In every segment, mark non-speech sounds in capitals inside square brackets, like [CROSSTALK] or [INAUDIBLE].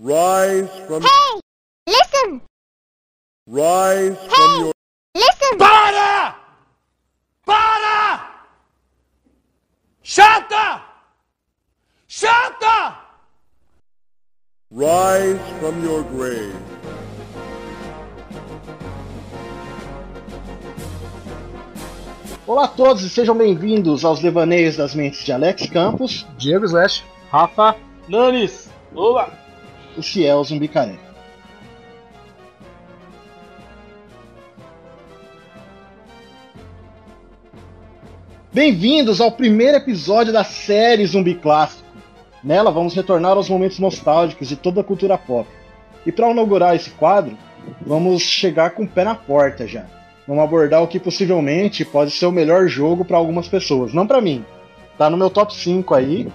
Rise from Hey! Listen! rise from your Listen! Para! Para! Chata! Chata! rise from your grave. Olá a todos e sejam bem-vindos aos devaneios das mentes de Alex Campos, Diego Slash, Rafa, Nanis! Oba! O fiel Zumbicaré. Bem-vindos ao primeiro episódio da série Zumbi Clássico. Nela vamos retornar aos momentos nostálgicos de toda a cultura pop. E para inaugurar esse quadro, vamos chegar com o pé na porta já. Vamos abordar o que possivelmente pode ser o melhor jogo para algumas pessoas, não para mim. Tá no meu top 5 aí.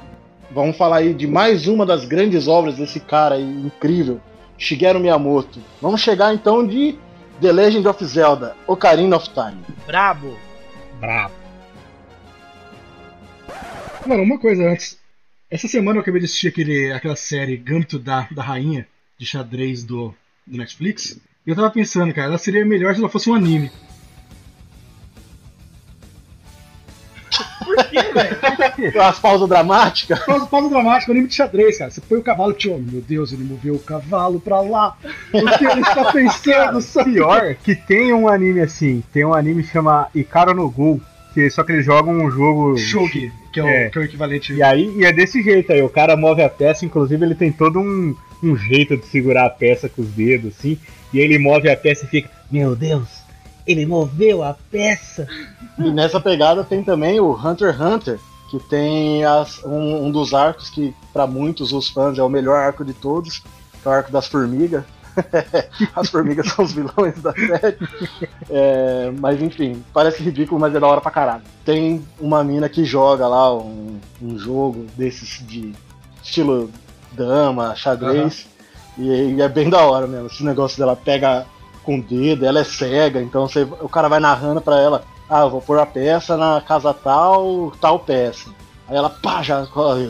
Vamos falar aí de mais uma das grandes obras desse cara aí, incrível, Shigeru Miyamoto. Vamos chegar então de The Legend of Zelda, Ocarina of Time. Brabo! Brabo. Mano, uma coisa antes. Essa semana eu acabei de assistir aquele, aquela série Gambito da, da Rainha de xadrez do, do Netflix. E eu tava pensando, cara, ela seria melhor se ela fosse um anime. Por quê, velho? As pausas dramáticas. Pausa, pausa dramática, anime de xadrez, cara. Você põe o cavalo, tio, meu Deus, ele moveu o cavalo pra lá. O que ele está [LAUGHS] pensando? sabe? Pior que tem um anime assim, tem um anime que chama Ikaro no Gol, que só que eles jogam um jogo. Shogi, que é, o, É. que é o equivalente. E aí e é desse jeito aí, o cara move a peça, inclusive ele tem todo um, um jeito de segurar a peça com os dedos, assim, e ele move a peça e fica, meu Deus, ele moveu a peça. E nessa pegada tem também o Hunter x Hunter, que tem as- um, um dos arcos que, para muitos os fãs, é o melhor arco de todos, que é o arco das formigas. [LAUGHS] As formigas são os vilões da série. É, mas enfim, parece ridículo, mas é da hora pra caralho. Tem uma mina que joga lá um, um jogo desses de estilo dama, xadrez. E, e é bem da hora mesmo. Esse negócio dela pega com o dedo, ela é cega, então você- o cara vai narrando pra ela, ah, eu vou pôr a peça na casa tal, tal peça. Aí ela, pá, já,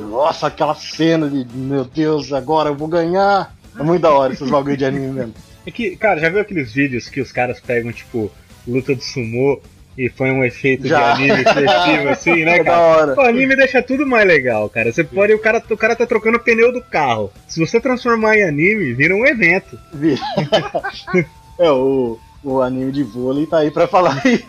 nossa, aquela cena de, meu Deus, agora eu vou ganhar. É muito da hora esses bagulho de anime mesmo. É que, cara, já viu aqueles vídeos que os caras pegam, tipo, luta de sumô e põe um efeito Já. de anime expressivo, assim, né, [LAUGHS] cara? O anime deixa tudo mais legal, cara. Você pode. O cara, o cara tá trocando o pneu do carro. Se você transformar em anime, vira um evento. Vi- [LAUGHS] é, o, o anime de vôlei tá aí pra falar [LAUGHS] isso.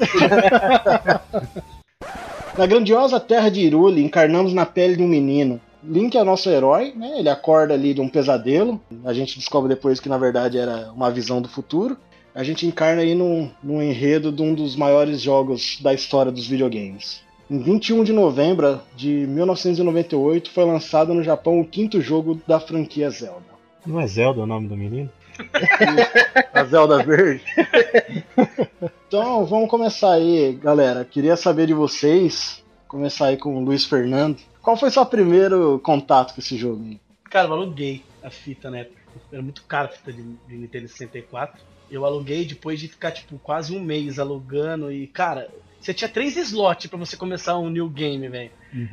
na grandiosa terra de Irule, encarnamos na pele de um menino. Link é nosso herói, né? Ele acorda ali de um pesadelo. A gente descobre depois que na verdade era uma visão do futuro. A gente encarna aí num, num enredo de um dos maiores jogos da história dos videogames. Em 21 de novembro de 1998 foi lançado no Japão o quinto jogo da franquia Zelda. Não é Zelda o nome do menino? [LAUGHS] A Zelda Verde. então, vamos começar aí, galera. Queria saber de vocês, começar aí com o Luiz Fernando. Qual foi seu primeiro contato com esse jogo? Cara, eu aluguei a fita, né? Era muito caro a fita de, de Nintendo 64. Eu aluguei depois de ficar, tipo, quase um mês alugando. E, cara, você tinha três slots pra você começar um new game, velho.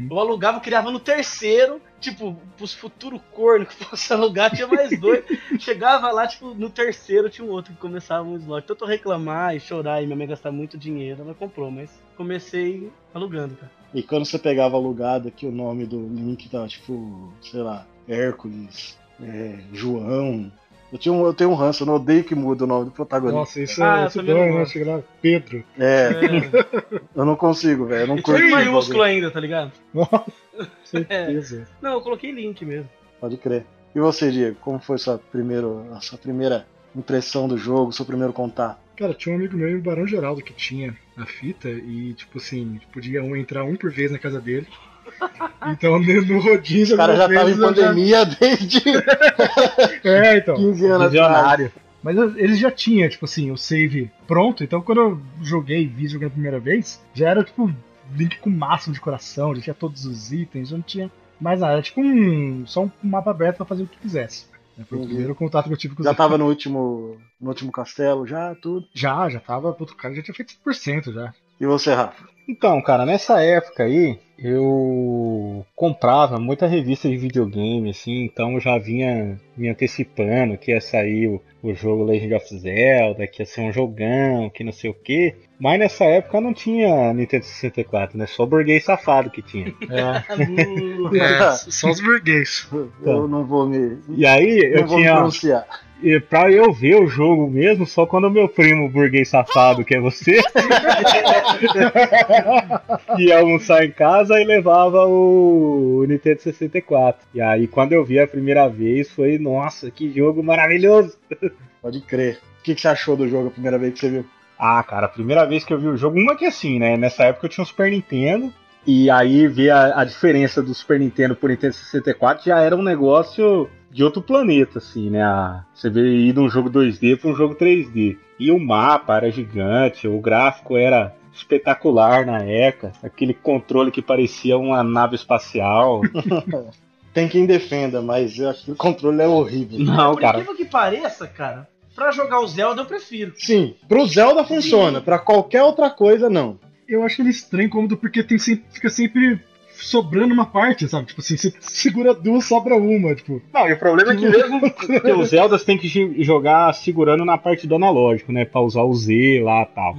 Eu alugava, criava no terceiro. Tipo, pros futuros corno que [LAUGHS] fosse alugar, tinha mais dois. [LAUGHS] Chegava lá, tipo, no terceiro tinha um outro que começava um slot. Tanto reclamar e chorar e minha mãe gastar muito dinheiro, ela comprou, mas comecei alugando, cara. E quando você pegava alugado que o nome do Link tava tipo, sei lá, Hércules, é, João. Eu, tinha um, eu tenho um ranço, eu não odeio que muda o nome do protagonista. Nossa, isso Ah, é isso dói, não né? Chega lá, Pedro. É, É, eu não consigo, velho. Eu não e curto. tudo em esse maiúsculo ainda, tá ligado? Nossa, [LAUGHS] certeza. Não, eu coloquei link mesmo. Pode crer. E você, Diego, como foi sua, primeiro, a sua primeira impressão do jogo, seu primeiro contato? Cara, tinha um amigo meu em Barão Geraldo que tinha a fita e, tipo assim, podia um- entrar um por vez na casa dele. Então, [LAUGHS] no no rodízio, O cara já tava em eu já- pandemia desde [LAUGHS] É, então. 15 anos atrás. Visionário. Mas eu- eles já tinham, tipo assim, o save pronto. Então, quando eu joguei, vi jogando a primeira vez, já era, tipo, link com o máximo de coração, já tinha todos os itens, já não tinha mais nada. Era tipo um, só um mapa aberto pra fazer o que quisesse. Foi o primeiro contato que eu tive com os Já tava no último, no último castelo, já, tudo. Já, já tava. Puto, o cara já tinha feito 100% já. E você, Rafa? Então, cara, nessa época aí, eu comprava muita revista de videogame, assim, então eu já vinha me antecipando que ia sair o, o jogo Legend of Zelda, que ia ser um jogão, que não sei o quê. Mas nessa época não tinha Nintendo 64, né? Só o burguês safado que tinha. É, [LAUGHS] só os burguês. Eu não vou me. E aí eu não vou me tinha. pronunciar. E pra eu ver o jogo mesmo, só quando o meu primo burguês safado, que é você, [LAUGHS] [LAUGHS] ia almoçar em casa e levava o Nintendo 64. E aí quando eu vi a primeira vez, foi, nossa, que jogo maravilhoso! [LAUGHS] Pode crer. O que, que você achou do jogo a primeira vez que você viu? Ah, cara, a primeira vez que eu vi o jogo, uma que assim, né? Nessa época eu tinha um Super Nintendo. E aí ver a, a diferença do Super Nintendo pro Nintendo 64 já era um negócio de outro planeta, assim, né? A- Você vê ir de um jogo 2D para um jogo 3D. E o mapa era gigante, o gráfico era espetacular na época, aquele controle que parecia uma nave espacial. [LAUGHS] Tem quem defenda, mas eu acho que o controle é horrível. Não, Por cara. incrível que pareça, cara, pra jogar o Zelda eu prefiro. Sim, pro Zelda funciona, pra qualquer outra coisa não. Eu acho ele estranho cômodo porque tem sempre, fica sempre sobrando uma parte, sabe? Tipo assim, você segura duas, sobra uma, tipo. Não, e o problema é que mesmo [LAUGHS] porque os Zeldas tem que jogar segurando na parte do analógico, né? Pra usar o Z lá e tal.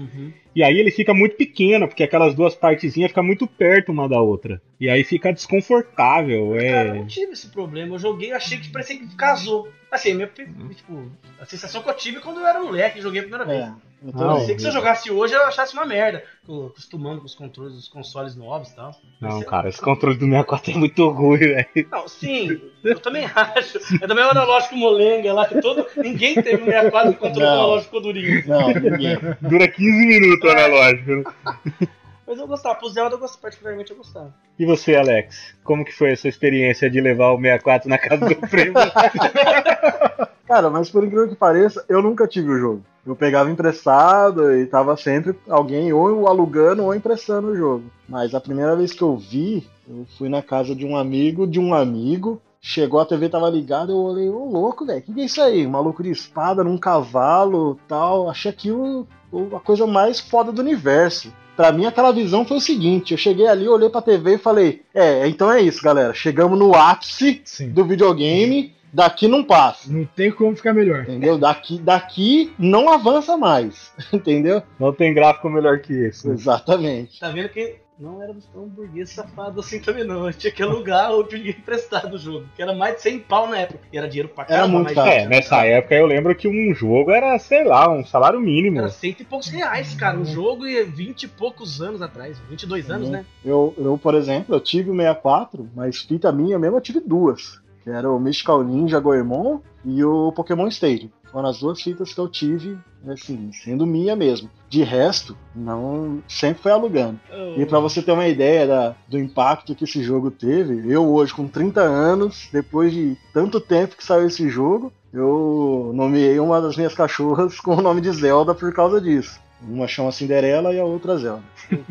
E aí ele fica muito pequeno, porque aquelas duas partezinhas ficam muito perto uma da outra. E aí fica desconfortável. Cara, eu É. não tive esse problema. Eu joguei e achei que parecia que casou. Assim, minha, tipo, a sensação que eu tive quando eu era moleque e joguei a primeira vez. É. Eu Não, tô- Eu sei que se eu jogasse hoje eu achasse uma merda, co- acostumando com os controles dos consoles novos e tal. Não, Mas, cara, esse controle do 64 é muito ruim, velho. Não, sim, eu também [LAUGHS] acho. É também o analógico molenga lá, que todo. Ninguém teve um 64 com controle Não. analógico durinho. Não, ninguém. Dura 15 minutos o analógico. né? [LAUGHS] Mas eu gostava, pro Zelda eu gostava, particularmente eu gostava. E você, Alex? Como que foi a sua experiência de levar o 64 na casa do primo? [LAUGHS] Cara, mas por incrível que pareça, eu nunca tive o jogo. Eu pegava emprestado e tava sempre alguém ou alugando ou emprestando o jogo. Mas a primeira vez que eu vi, eu fui na casa de um amigo de um amigo. Chegou, a TV tava ligada, eu olhei, ô louco, velho, que que é isso aí? Um maluco de espada num cavalo tal. Achei aquilo a coisa mais foda do universo. Pra mim, aquela visão foi o seguinte: eu cheguei ali, olhei pra TV e falei, é, então é isso, galera. Chegamos no ápice Sim. do videogame, daqui não passa. Não tem como ficar melhor. Entendeu? Daqui, daqui não avança mais. [LAUGHS] Entendeu? Não tem gráfico melhor que esse. né? Exatamente. Tá vendo que não éramos tão burguês safado assim também não. Gente tinha que alugar ou pedir emprestado o jogo, que era mais de 100 pau na época. E era dinheiro pra Era caramba, muito mas caro. É, nessa época eu lembro que um jogo era, sei lá, um salário mínimo. Era cento e poucos reais, cara. Um jogo e 20 e poucos anos atrás. 22 anos, Uhum. né? Eu, eu, por exemplo, eu tive o 64, mas fita minha mesmo eu tive duas. Que era o Mystical Ninja Goemon e o Pokémon Stadium. Foram as duas fitas que eu tive, assim, sendo minha mesmo. De resto, não sempre foi alugando. E pra você ter uma ideia da- do impacto que esse jogo teve, eu hoje com 30 anos, depois de tanto tempo que saiu esse jogo, eu nomeei uma das minhas cachorras [LAUGHS] com o nome de Zelda por causa disso. Uma chama Cinderela e a outra Zelda. [LAUGHS]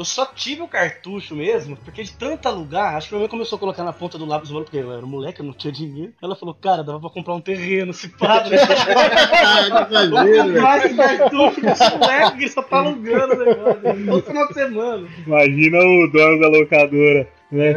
Eu só tive o cartucho mesmo, porque de tanto alugar, acho que minha mãe começou a colocar na ponta do lápis do olho, porque eu era moleque, eu não tinha dinheiro. Ela falou, cara, dava pra comprar um terreno, se pá, [LAUGHS] né? Comprar esse cartucho desse moleque que só tá alugando o negócio. Todo final de semana. Imagina o dono da locadora, né?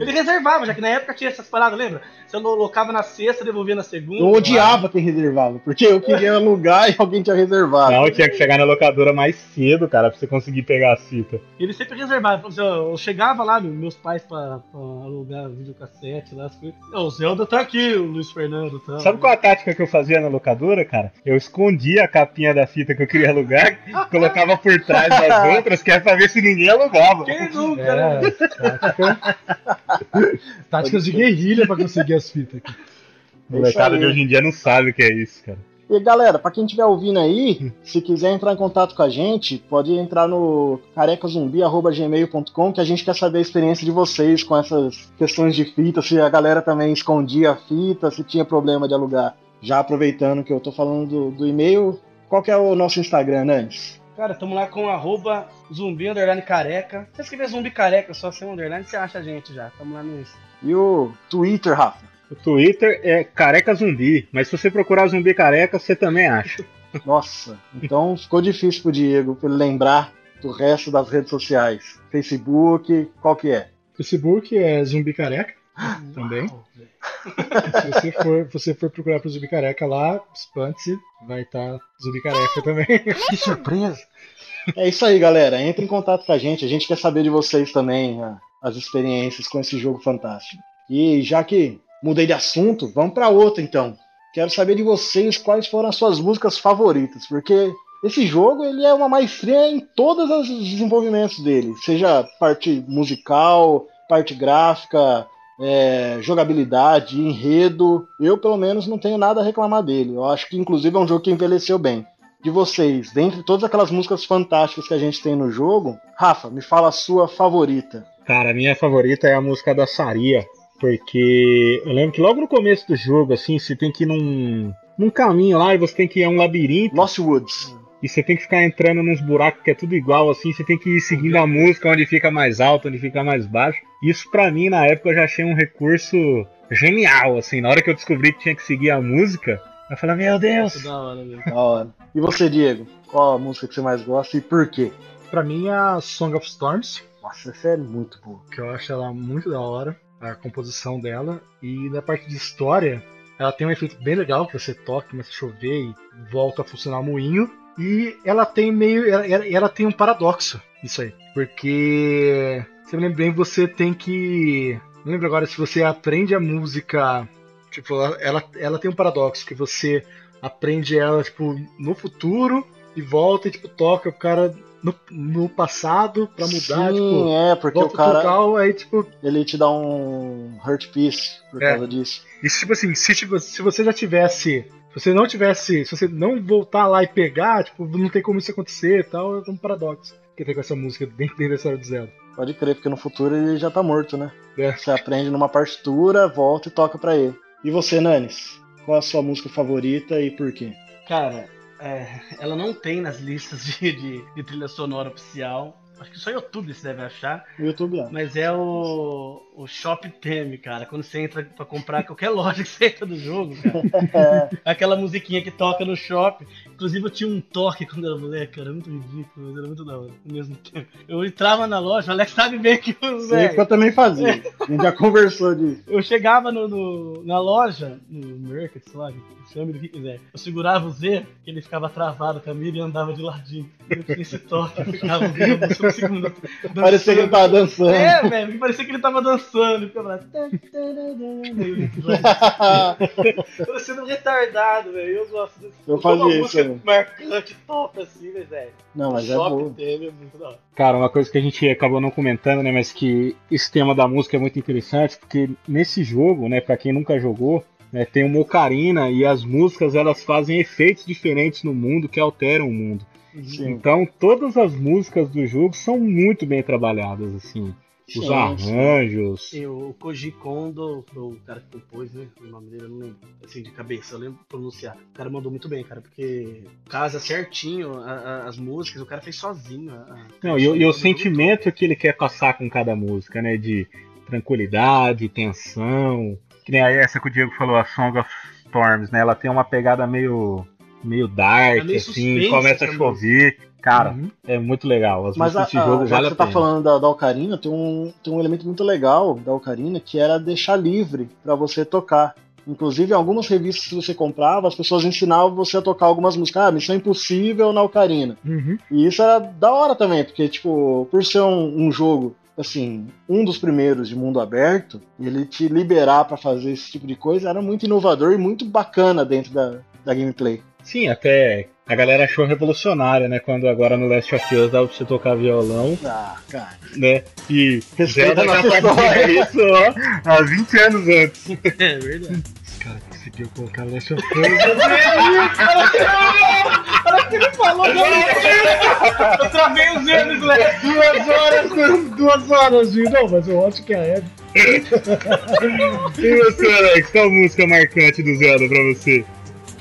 Ele reservava, já que na época tinha essas paradas, lembra? Você colocava na sexta, devolvia na segunda. Eu odiava quem reservava, porque eu queria [LAUGHS] alugar e alguém tinha reservado. Não, tinha que chegar na locadora mais cedo, cara, pra você conseguir pegar a fita. E ele sempre reservava. Assim, Eu chegava lá, meu- meus pais pra, pra alugar videocassete lá, as coisas. O Zelda tá aqui, o Luiz Fernando. Tá. Sabe qual a tática que eu fazia na locadora, cara? Eu escondia a capinha da fita que eu queria alugar, [LAUGHS] colocava por trás das outras, que era pra ver se ninguém alugava. Quem nunca, né? É, tática- [LAUGHS] táticas de guerrilha pra conseguir as fitas aqui. Molecada aí. de hoje em dia não sabe o que é isso, cara. E galera, pra quem estiver ouvindo aí, se quiser entrar em contato com a gente, pode entrar no carecazumbi.gmail.com que a gente quer saber a experiência de vocês com essas questões de fita, se a galera também escondia a fita, se tinha problema de alugar. Já aproveitando que eu tô falando do, do e-mail, qual que é o nosso Instagram, Nantes? Cara, tamo lá com arroba zumbi underline careca. Se você escrever zumbi careca só sem underline, você acha a gente já. Tamo lá no Insta. E o Twitter, Rafa? O Twitter é careca zumbi, mas se você procurar zumbi careca, você também acha. [LAUGHS] Nossa, então ficou difícil pro Diego pra ele lembrar do resto das redes sociais? Facebook, qual que é? Facebook é Zumbi Careca também. Se você for, você for procurar pro Zumbi Careca lá, espante-se, vai estar Zumbi Careca também. [LAUGHS] Que surpresa! É isso aí, galera. Entre em contato com a gente. A gente quer saber de vocês também a- as experiências com esse jogo fantástico. E já que mudei de assunto, vamos para outro então. Quero saber de vocês quais foram as suas músicas favoritas, porque esse jogo ele é uma maestria em todos os desenvolvimentos dele, seja parte musical, parte gráfica, é, jogabilidade, enredo. Eu pelo menos não tenho nada a reclamar dele. Eu acho que inclusive é um jogo que envelheceu bem de vocês, dentre todas aquelas músicas fantásticas que a gente tem no jogo, Rafa, me fala a sua favorita. Cara, a minha favorita é a música da Saria, porque eu lembro que logo no começo do jogo, assim, você tem que ir num, num caminho lá e você tem que ir a um labirinto Lost Woods. E você tem que ficar entrando nos buracos que é tudo igual, assim, você tem que ir seguindo a música onde fica mais alto, onde fica mais baixo. Isso pra mim, na época, eu já achei um recurso genial, assim, na hora que eu descobri que tinha que seguir a música, eu falei, meu Deus! Da hora. Da hora. E você, Diego? Qual a música que você mais gosta e por quê? Pra mim, é a Song of Storms, Nossa, essa é muito boa. que eu acho ela muito da hora, a composição dela. E na parte de história, ela tem um efeito bem legal, que você toca, começa a chover e volta a funcionar o moinho. E ela tem meio. Ela, ela- tem um paradoxo, isso aí. Porque. Se eu me lembro bem, você tem que. Não lembro agora se você aprende a música. Tipo, ela, ela, tem um paradoxo, que você aprende ela, tipo, no futuro e volta e, tipo, toca o cara no, no passado pra mudar, Sim, tipo. é, porque o cara, local, aí, tipo, ele te dá um hurt piece por É. causa disso. E tipo assim, se, tipo, se você já tivesse. Se você não tivesse. Se você não voltar lá e pegar, tipo, não tem como isso acontecer e tal, é um paradoxo. Que tem com essa música dentro, dentro da história do Zelda. Pode crer, porque no futuro ele já tá morto, né? É. Você aprende numa partitura, volta e toca pra ele. E você, Nanis? Qual a sua música favorita e por quê? Cara, é, ela não tem nas listas de, de, de trilha sonora oficial. Acho que só YouTube você deve achar. No YouTube, ó. Mas é o, o Shop Theme, cara. Quando você entra pra comprar qualquer [LAUGHS] loja que você entra do jogo, cara. [LAUGHS] Aquela musiquinha que toca no shopping. Inclusive eu tinha um toque quando era moleque, cara. Muito ridículo, mas era muito da hora ao mesmo tempo. Eu entrava na loja, o Alex sabe bem que eu, Sei que eu também fazia. A gente já conversou disso. eu chegava no, no- na loja, no Mercat, sei lá, chame do que quiser. Eu segurava o Z, que ele ficava travado com a mira e andava de ladinho. Eu tinha esse toque, eu ficava ouvindo [LAUGHS] Parecia que ele tava dançando. É, velho, que parecia que ele tava dançando. Ele ficava lá. Parecendo [LAUGHS] um retardado, velho. Eu gosto desse. Eu Como uma fazia isso música marcante, top assim, né, velho? Não, mas é boa. Theme é muito da hora. Cara, uma coisa que a gente acabou não comentando, né, mas que esse tema da música é muito interessante, porque nesse jogo, né, para quem nunca jogou, né, tem uma ocarina e as músicas elas fazem efeitos diferentes no mundo que alteram o mundo. Sim. Então, todas as músicas do jogo são muito bem trabalhadas, assim. Os Sim, sim. arranjos. E o Koji Kondo, o cara que compôs, né? O nome dele eu não lembro. Assim, de cabeça, eu lembro pronunciar. O cara mandou muito bem, cara, porque casa certinho a- a- as músicas, o cara fez sozinho. a- Não, e, o- sentimento que ele quer passar com cada música, né? De tranquilidade, tensão. Que nem aí essa que o Diego falou, a Song of Storms, né? Ela tem uma pegada meio, meio dark, É meio assim, suspense começa a chover. Cara, Uhum. é muito legal. As Mas a, músicas desse a- jogo já vale que a você tá pena. falando da, da Ocarina, tem um, tem um elemento muito legal da Ocarina que era deixar livre pra você tocar. Inclusive, em algumas revistas que você comprava, as pessoas ensinavam você a tocar algumas músicas. Ah, Missão Impossível na Ocarina. Uhum. E isso era da hora também, porque, tipo, por ser um, um jogo, assim, um dos primeiros de mundo aberto, ele te liberar pra fazer esse tipo de coisa era muito inovador e muito bacana dentro da, da gameplay. Sim, até a galera achou revolucionário, né? Quando agora no Last of Us dá pra você tocar violão, Ah, cara. né? E Respeita Zelda já nossa fazia isso ó, há 20 anos antes. [LAUGHS] É verdade. Conseguiram colocar Last of Us. Parece que ele falou eu travei os erros, né? duas horas, duas horas, viu? Não, mas eu acho que a Eve. E você, Alex, qual música marcante do Zelda pra você?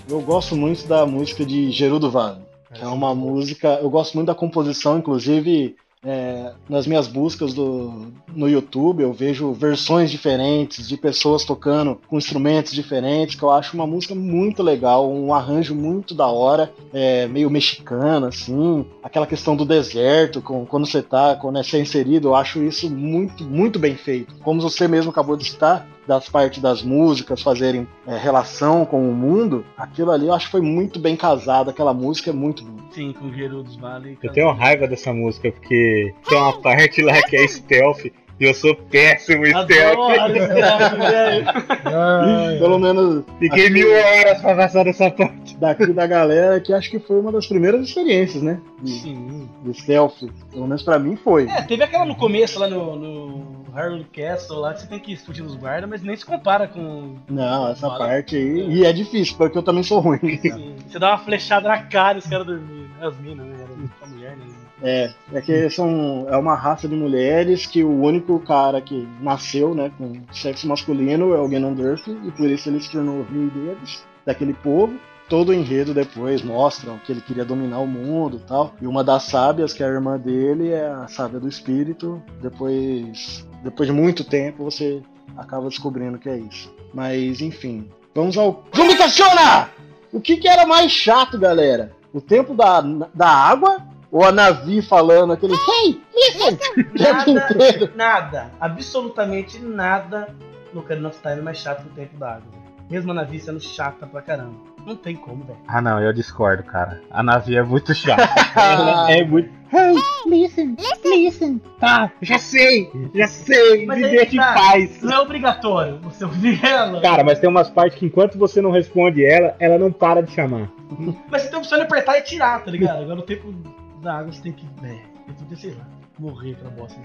Eu gosto muito da música de Gerudo Vale. É uma música. Eu gosto muito da composição, inclusive é, nas minhas buscas do, no YouTube, eu vejo versões diferentes de pessoas tocando com instrumentos diferentes, que eu acho uma música muito legal, um arranjo muito da hora, é, meio mexicano, assim, aquela questão do deserto, com, quando você tá, quando é ser inserido, eu acho isso muito, muito bem feito. Como você mesmo acabou de citar, das partes das músicas fazerem é, relação com o mundo, aquilo ali eu acho que foi muito bem casado, aquela música é muito boa. Sim, com o Guerreiro dos Vales. Eu tenho raiva dessa música, porque tem uma parte lá que é stealth, e eu sou péssimo em stealth. [LAUGHS] Velho. Pelo menos Fiquei mil horas pra passar dessa parte. daqui da galera, que acho que foi uma das primeiras experiências, né? De, Sim. de stealth. Pelo menos pra mim foi. É, teve aquela no começo lá no, no Harley Castle lá que você tem que fugir dos guardas, mas nem se compara com. Não, essa Fala. parte aí. E é difícil, porque eu também sou ruim. Assim, você dá uma flechada na cara e os caras dormindo. As minas, né? Era a mulher, né? É, é que são, é uma raça de mulheres que o único cara que nasceu, né, com sexo masculino é o Ganondorf, e por isso ele se tornou rei deles, daquele povo. Todo o enredo depois mostram que ele queria dominar o mundo tal. E uma das sábias, que é a irmã dele, é a sábia do espírito. Depois, depois de muito tempo, você acaba descobrindo que é isso. Mas, enfim. Vamos ao. Zumbi questiona! O que, que era mais chato, galera? O tempo da, da água ou a Navi falando aquele Hey, listen! Tempo inteiro. Nada, nada, absolutamente nada no Ocarina of Time é mais chato que o tempo da água. Mesmo a Navi sendo chata pra caramba. Não tem como, velho. Ah não, eu discordo, cara. A Navi é muito chata. Ela [LAUGHS] [LAUGHS] é muito. Hey, listen, listen. Tá, já sei, já sei. Mas Me deixa em tá. paz. Não é obrigatório você ouvir ela. Cara, mas tem umas partes que enquanto você não responde ela, ela não para de chamar. Mas você tem a opção de apertar e tirar, tá ligado? Agora no tempo da água você tem que. É, tem que sei lá, morrer pra bosta.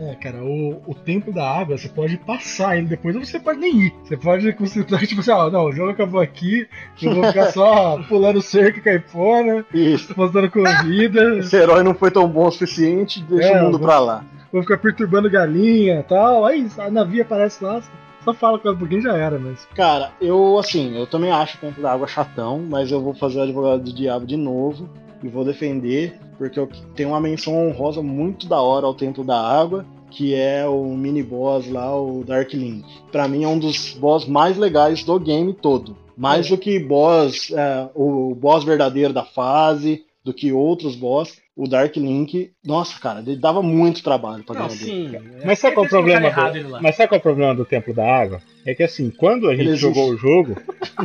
É, cara, o, o tempo da água, você pode passar ele depois, ou você pode nem ir. Você pode [LAUGHS] concentrar, tipo assim, ó, não, o jogo acabou aqui, eu vou ficar só [LAUGHS] pulando cerca e cair fora, Isso. postando corrida, [LAUGHS] Esse herói não foi tão bom o suficiente, deixa É, o mundo vou- pra lá. vou ficar perturbando galinha e tal. Aí a navio aparece lá, só fala com ela um pouquinho já era, mas. Cara, eu assim, eu também acho o tempo da água chatão, mas eu vou fazer o advogado do diabo de novo e vou defender, porque eu tenho uma menção honrosa muito da hora ao tempo da água, que é o mini boss lá, o Dark Link. Pra mim é um dos boss mais legais do game todo. Mais do que boss, é, o boss verdadeiro da fase, do que outros boss. O Dark Link, nossa, cara, ele dava muito trabalho pra Não, ganhar dele. sim. é, Mas sabe qual é o problema? Do... Mas sabe qual é o problema do tempo da água? É que assim, quando a gente Ele existe. jogou o jogo,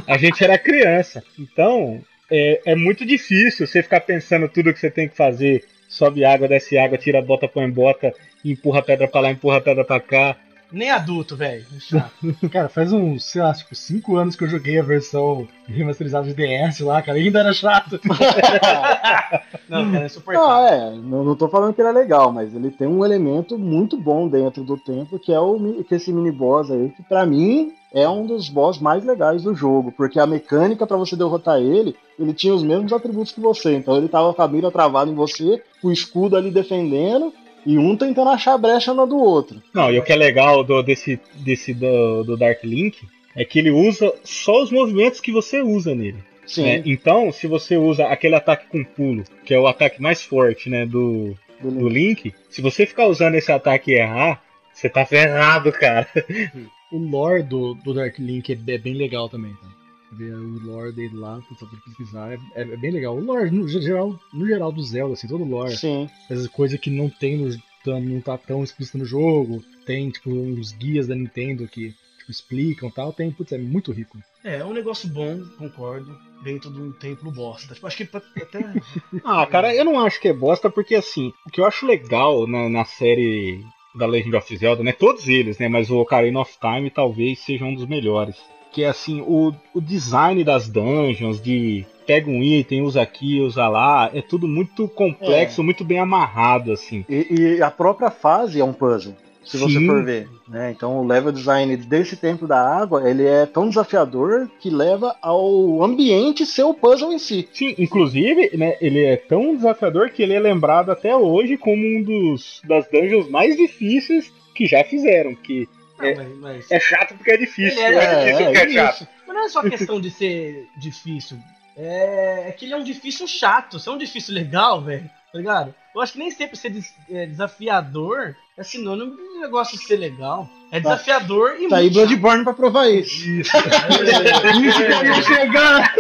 a gente era criança. Então, é, é muito difícil você ficar pensando tudo que você tem que fazer. Sobe água, desce água, tira a bota, põe bota, empurra a pedra pra lá, empurra a pedra pra cá. Nem adulto, velho. É. [LAUGHS] Cara, faz uns, sei lá, tipo, 5 anos que eu joguei a versão remasterizada de DS lá, cara, ainda era chato. [LAUGHS] Não, cara, é insuportável. Ah, é, não, não tô falando que ele é legal, mas ele tem um elemento muito bom dentro do tempo, que é o que esse mini boss aí, que pra mim é um dos boss mais legais do jogo, porque a mecânica pra você derrotar ele, ele tinha os mesmos atributos que você, então ele tava com a mira travada em você, com o escudo ali defendendo, e um tentando achar a brecha na do outro. Não, e o que é legal do, desse, desse do, do Dark Link é que ele usa só os movimentos que você usa nele. Sim, né? Então, se você usa aquele ataque com pulo, que é o ataque mais forte né, do, do. Link, se você ficar usando esse ataque e errar, você tá ferrado, cara. [LAUGHS] O lore do, do Dark Link é, é bem legal também, tá? Ver o lore dele lá, for pesquisar, é, é- é bem legal. O lore, no geral, no geral do Zelda, assim, todo o lore. Sim, Essas coisas que não tem no, não tá tão explícito no jogo. Tem, tipo, uns guias da Nintendo que tipo, explicam e tal. Tem, putz, é muito rico. É, é um negócio bom, concordo, dentro de um templo bosta. Tipo, acho que pra- até. [LAUGHS] Ah, cara, eu não acho que é bosta, porque assim, o que eu acho legal na, na série da Legend of Zelda, né? Todos eles, né? Mas o Ocarina of Time talvez seja um dos melhores. Que é assim, o, o design das dungeons, de pega um item, usa aqui, usa lá, é tudo muito complexo, muito bem amarrado, assim. e, e a própria fase é um puzzle. Se você Sim. for ver, né? Então o level design desse tempo da água, ele é tão desafiador que leva ao ambiente ser o puzzle em si. Sim, inclusive, né, ele é tão desafiador que ele é lembrado até hoje como um dos das dungeons mais difíceis que já fizeram, que Não, É. mas, mas- é chato porque é difícil, Ele é- não é, difícil porque é chato. mas não é só [LAUGHS] questão de ser difícil. É, é que ele é um difícil chato. Se é um difícil legal, velho. Tá ligado? Eu acho que nem sempre ser des- é, desafiador é sinônimo de negócio ser legal. É desafiador e Tá aí muito chato. Bloodborne pra provar isso. Isso. [LAUGHS] Isso que eu ia chegar.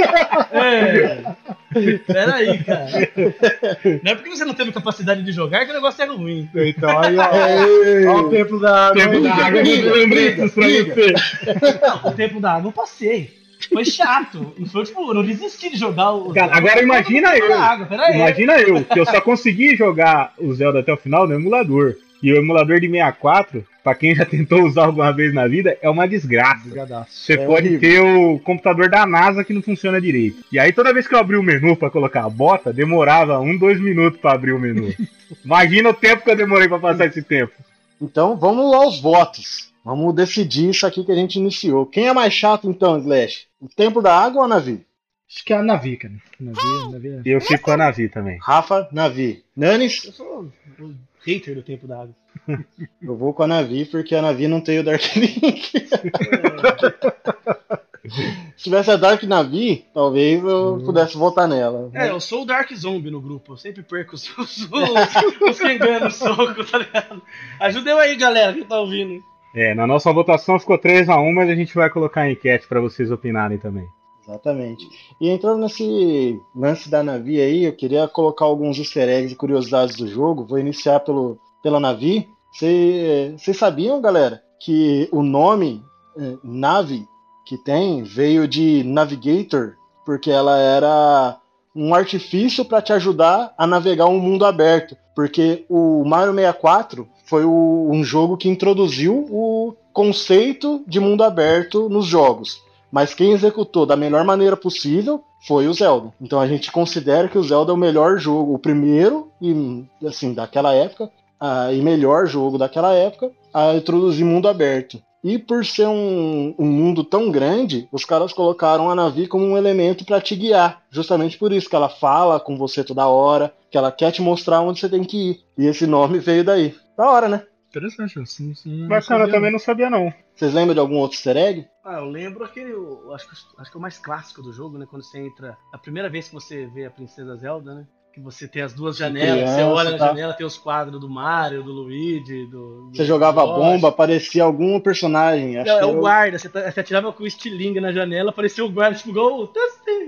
É. Peraí, cara. Não é porque você não teve capacidade de jogar que o negócio é ruim. Então aí, ó. [LAUGHS] Ei. Ó o templo da água. Templo da água, lembrei disso pra você. Não, o tempo da água eu passei. Foi chato. Não foi tipo, eu não desisti de jogar o. Cara, agora o imagina eu. Água. Imagina eu, que eu só consegui jogar o Zelda até o final no emulador. E o emulador de 64, pra quem já tentou usar alguma vez na vida, é uma desgraça. Brigadaço. Você É pode horrível. ter o computador da NASA que não funciona direito. E aí toda vez que eu abri o menu pra colocar a bota, demorava um, dois minutos pra abrir o menu. [LAUGHS] Imagina o tempo que eu demorei pra passar esse tempo. Então vamos aos votos. Vamos decidir isso aqui que a gente iniciou. Quem é mais chato então, Slash? O Templo da Água ou a Navi? Acho que é a Navi, cara. Navi, Navi é- E eu fico com a Navi também. Rafa, Navi. Nanis, Eu sou o hater do tempo da água. [LAUGHS] eu vou com a Navi porque a Navi não tem o Dark Link. [LAUGHS] Se tivesse a Dark Navi, talvez eu pudesse votar nela. É, eu sou o Dark Zombie no grupo. Eu sempre perco os, os, os, os que enganam o soco, tá ligado? Ajuda eu aí, galera, que tá ouvindo. É, na nossa votação ficou 3x1, mas a gente vai colocar em enquete pra vocês opinarem também. Exatamente. E entrando nesse lance da Navi aí, eu queria colocar alguns easter eggs e curiosidades do jogo. Vou iniciar pelo, pela Navi. Vocês sabiam, galera, que o nome eh, Navi que tem veio de Navigator, porque ela era um artifício para te ajudar a navegar um mundo aberto. Porque o Mario 64 foi o- um jogo que introduziu o conceito de mundo aberto nos jogos. Mas quem executou da melhor maneira possível foi o Zelda. Então a gente considera que o Zelda é o melhor jogo, o primeiro e assim daquela época, e melhor jogo daquela época a introduzir mundo aberto. E por ser um, um mundo tão grande, os caras colocaram a Navi como um elemento para te guiar. Justamente por isso que ela fala com você toda hora, que ela quer te mostrar onde você tem que ir. E esse nome veio daí. Da hora, né? Interessante, assim. sim, Bacana, eu também não sabia não. Vocês lembram de algum outro easter egg? Ah, eu lembro aquele. eu acho, que, acho que é o mais clássico do jogo, né? Quando você entra. A primeira vez que você vê a Princesa Zelda, né? Que você tem as duas janelas, criança, você olha na tá. janela, tem os quadros do Mario, do Luigi, do. do Você jogava a Yoshi. bomba, aparecia algum personagem. Acho Não, que é o o- guarda, você, tá- você atirava com o estilingue na janela, aparecia o guarda, tipo, igual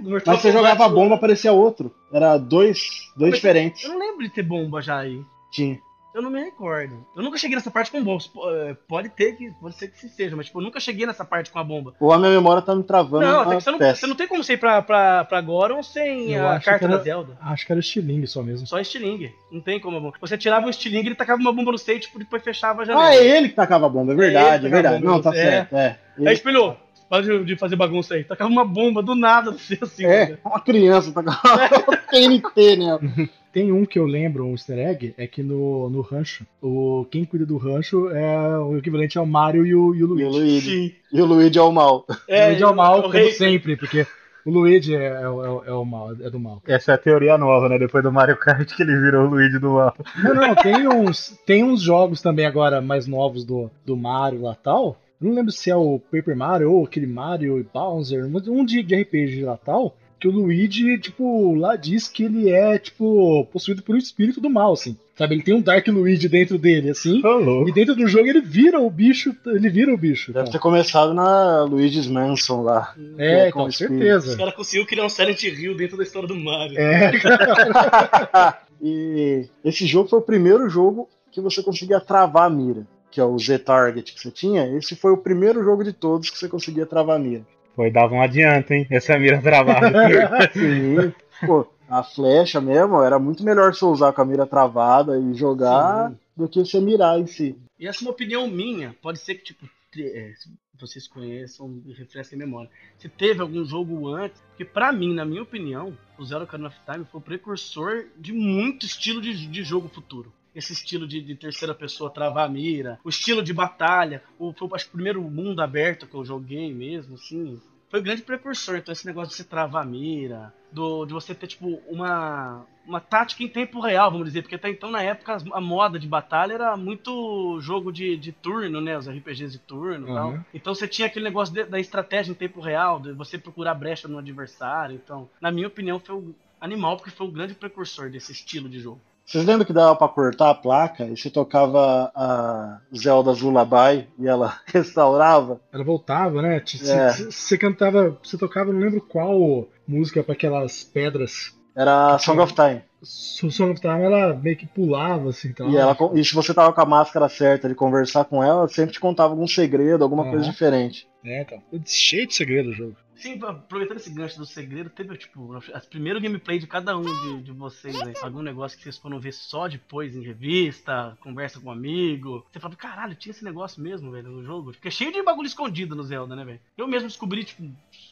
Mortal Mas você jogava a bomba, aparecia outro. Era dois, dois Mas- diferentes. Eu não lembro de ter bomba já aí. Tinha. Eu não me recordo. Eu nunca cheguei nessa parte com bomba. Eh, Pode ter que. Pode ser que se seja, mas tipo, eu nunca cheguei nessa parte com a bomba. Ou a minha memória tá me travando. Não, uma até que você não, você não tem como ir pra, pra, pra Goron sem Eu a carta era- da Zelda. Acho que era estilingue só mesmo. Só estilingue. Não tem como a bomba. Você tirava o estilingue, ele tacava uma bomba no state, tipo, depois fechava a janela. Ah, é ele que tacava a bomba, é verdade, É é, ele verdade. Não, tá é. certo, é. Aí espelhou. Para de, de fazer bagunça aí. Tacava uma bomba do nada, você assim. É, né? uma criança tacava [LAUGHS] TNT, né? [LAUGHS] Tem um que eu lembro, um easter egg, é que no, no rancho, o, quem cuida do rancho é o equivalente ao Mario e o, e o E Luigi. o Luigi. Sim. E o Luigi é o mal. o [LAUGHS] Luigi é o mal, o como rei. sempre, porque o Luigi é, é, o- é o mal, é do mal. Essa é a teoria nova, né? Depois do Mario Kart que ele virou o Luigi do mal. Não, não, tem uns, tem uns jogos também agora mais novos do, do Mario lá tal. Não lembro se é o Paper Mario ou aquele Mario e Bowser, mas um de, de RPG lá tal. Que o Luigi, tipo, lá diz que ele é, tipo, possuído por um espírito do mal, assim. Sabe, ele tem um Dark Luigi dentro dele, assim. Louco. E dentro do jogo ele vira o bicho, ele vira o bicho. Deve cara. ter começado na Luigi's Mansion lá. É, é com espírito. Os certeza. caras conseguiram criar um Silent Hill dentro da história do Mario. É, [LAUGHS] e esse jogo foi o primeiro jogo que você conseguia travar a mira. Que é o Z-Target que você tinha. Esse foi o primeiro jogo de todos que você conseguia travar a mira. Foi, dava um adianto, hein? Essa é a mira travada. [LAUGHS] Sim. Pô, a flecha mesmo era muito melhor você usar com a mira travada e jogar do que você mirar em si. E essa é uma opinião minha. Pode ser que, tipo, é, se vocês conheçam e refresquem a memória. Se teve algum jogo antes, que pra mim, na minha opinião, o Zero Ocarina of Time foi o precursor de muito estilo de, de jogo futuro. Esse estilo de, de terceira pessoa travar a mira, o estilo de batalha, o, foi acho, o primeiro mundo aberto que eu joguei mesmo, assim. Foi o grande precursor. Então, esse negócio de você travar a mira, do, de você ter, tipo, uma, uma tática em tempo real, vamos dizer, porque até então, na época, a moda de batalha era muito jogo de, de turno, né? Os RPGs de turno e tal. Uhum. Então você tinha aquele negócio de- da estratégia em tempo real, de você procurar brecha no adversário. Então, na minha opinião, foi o animal, porque foi o grande precursor desse estilo de jogo. Vocês lembram que dava pra cortar a placa e você tocava a Zelda's Lullaby e ela [LAUGHS] restaurava? Ela voltava, né? É. Você cantava, você tocava, não lembro qual música pra aquelas pedras. Era Song of Time. Song of Time ela meio que pulava assim, então. E, ela, e se você tava com a máscara certa de conversar com ela, ela sempre te contava algum segredo, alguma Aham. coisa diferente. É, então. Cheio de segredo o jogo. Sim, aproveitando esse gancho do segredo, teve, tipo, as primeiro gameplay de cada um de, de vocês? Algum negócio que vocês foram ver só depois em revista, conversa com um amigo. Você fala, caralho, tinha esse negócio mesmo, velho, no jogo. Fica cheio de bagulho escondido no Zelda, né, velho? Eu mesmo descobri, tipo,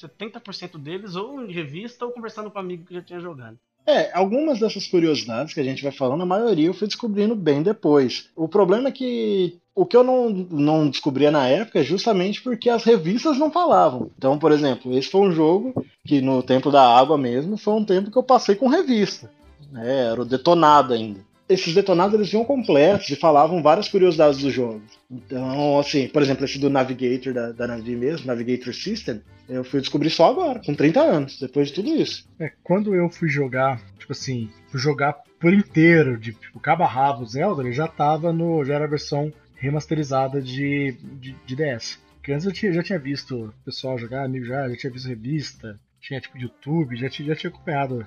70% deles ou em revista ou conversando com um amigo que já tinha jogado. É, algumas dessas curiosidades que a gente vai falando, a maioria eu fui descobrindo bem depois. O problema é que o que eu não, não descobria na época é justamente porque as revistas não falavam. Então, por exemplo, esse foi um jogo que no tempo da água mesmo foi um tempo que eu passei com revista. né, era o detonado ainda. Esses detonados eles vinham completos e falavam várias curiosidades do jogo. Então, assim, por exemplo, esse do Navigator da, da Navi mesmo, Navigator System, eu fui descobrir só agora, com 30 anos, depois de tudo isso. É, quando eu fui jogar, tipo assim, fui jogar por inteiro, de tipo, cabo a rabo Zelda, ele já tava no. já era a versão remasterizada de, de, de DS. Porque antes eu tinha- já tinha visto o pessoal jogar, amigo já, já tinha visto revista, tinha tipo YouTube, já tinha, já tinha acompanhado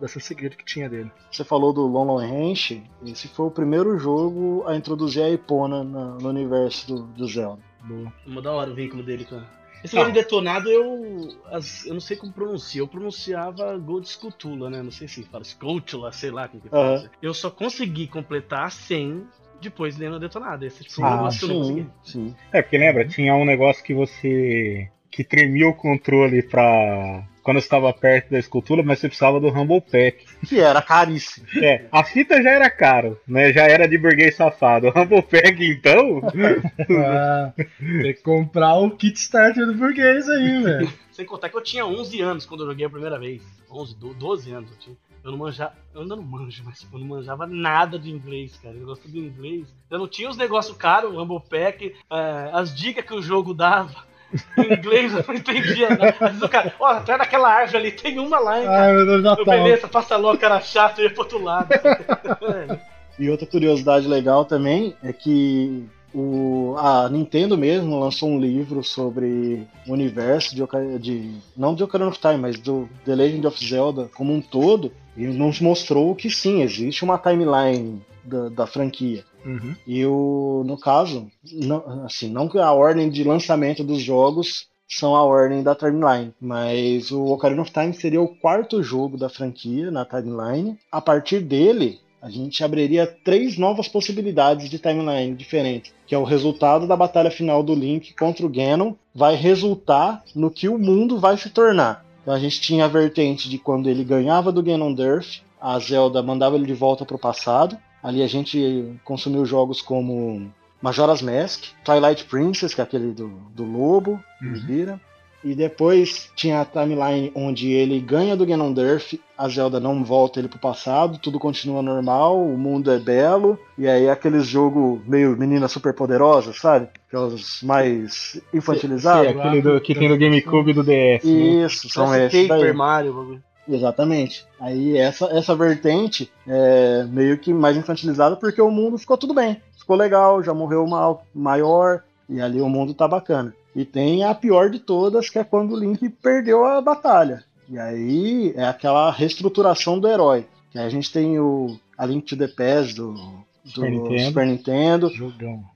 dessa segredo que tinha dele. Você falou do Lon Lon Ranch, esse foi o primeiro jogo a introduzir a Epona na- no universo do, do Zelda. Boa. Uma da hora o vínculo dele com a... Esse nome detonado eu. as- eu não sei como pronuncia. Eu pronunciava Gold Sculptula, né? Não sei se fala Sculptula, sei lá como que fala. Eu só consegui completar 100 depois lendo a detonada. Esse tipo Ah, consegui. sim. É, porque lembra, tinha um negócio que você. que tremia o controle pra. quando estava perto da escultura, mas você precisava do Rumble Pack. Que era caríssimo. [LAUGHS] É, a fita já era caro, né? Já era de burguês safado. O Rumble Pack, então. [LAUGHS] Ah, tem que comprar o kit starter do burguês aí, velho. Sem contar que eu tinha 11 anos quando eu joguei a primeira vez. 11, do- 12 anos eu tinha. Eu não manjava, eu ainda não manjo, mas tipo, eu não manjava nada de inglês, cara. Eu gosto do inglês. Eu não tinha os negócios caros, o Rumble Pack, eh, as dicas que o jogo dava. [LAUGHS] Em inglês eu não entendia nada. Mas o cara, ó, atrás daquela árvore ali tem uma lá, hein, cara. Ai, meu Deus, Eu, Natal. beleza, passa logo, cara chato, eu ia pro outro lado. [LAUGHS] E outra curiosidade legal também é que o, a Nintendo mesmo lançou um livro sobre o universo de, de não de Ocarina of Time, mas do The Legend of Zelda como um todo e nos mostrou que sim, existe uma timeline da, da franquia. Uhum. E o, no caso, não, assim, não que a ordem de lançamento dos jogos são a ordem da timeline, mas o Ocarina of Time seria o quarto jogo da franquia na timeline. A partir dele, a gente abriria três novas possibilidades de timeline diferentes, que é o resultado da batalha final do Link contra o Ganon vai resultar no que o mundo vai se tornar. Então a gente tinha a vertente de quando ele ganhava do Ganondorf, a Zelda mandava ele de volta para o passado. Ali a gente consumiu jogos como Majora's Mask, Twilight Princess, que é aquele do, do lobo, Uhum. vira. E depois tinha a timeline onde ele ganha do Ganondorf, a Zelda não volta ele pro passado, tudo continua normal, o mundo é belo, e aí é aqueles jogo meio menina super poderosa, sabe? Aqueles mais infantilizados. É, aquele do- que tem no GameCube do DS. né? Isso, são Parece esses. Paper Mario. Exatamente. Aí essa, essa vertente é meio que mais infantilizada porque o mundo ficou tudo bem. Ficou legal, já morreu uma maior e ali o mundo tá bacana. E tem a pior de todas, que é quando o Link perdeu a batalha. E aí é aquela reestruturação do herói. Que aí a gente tem o A Link to the Past do, do Super Nintendo. Super Nintendo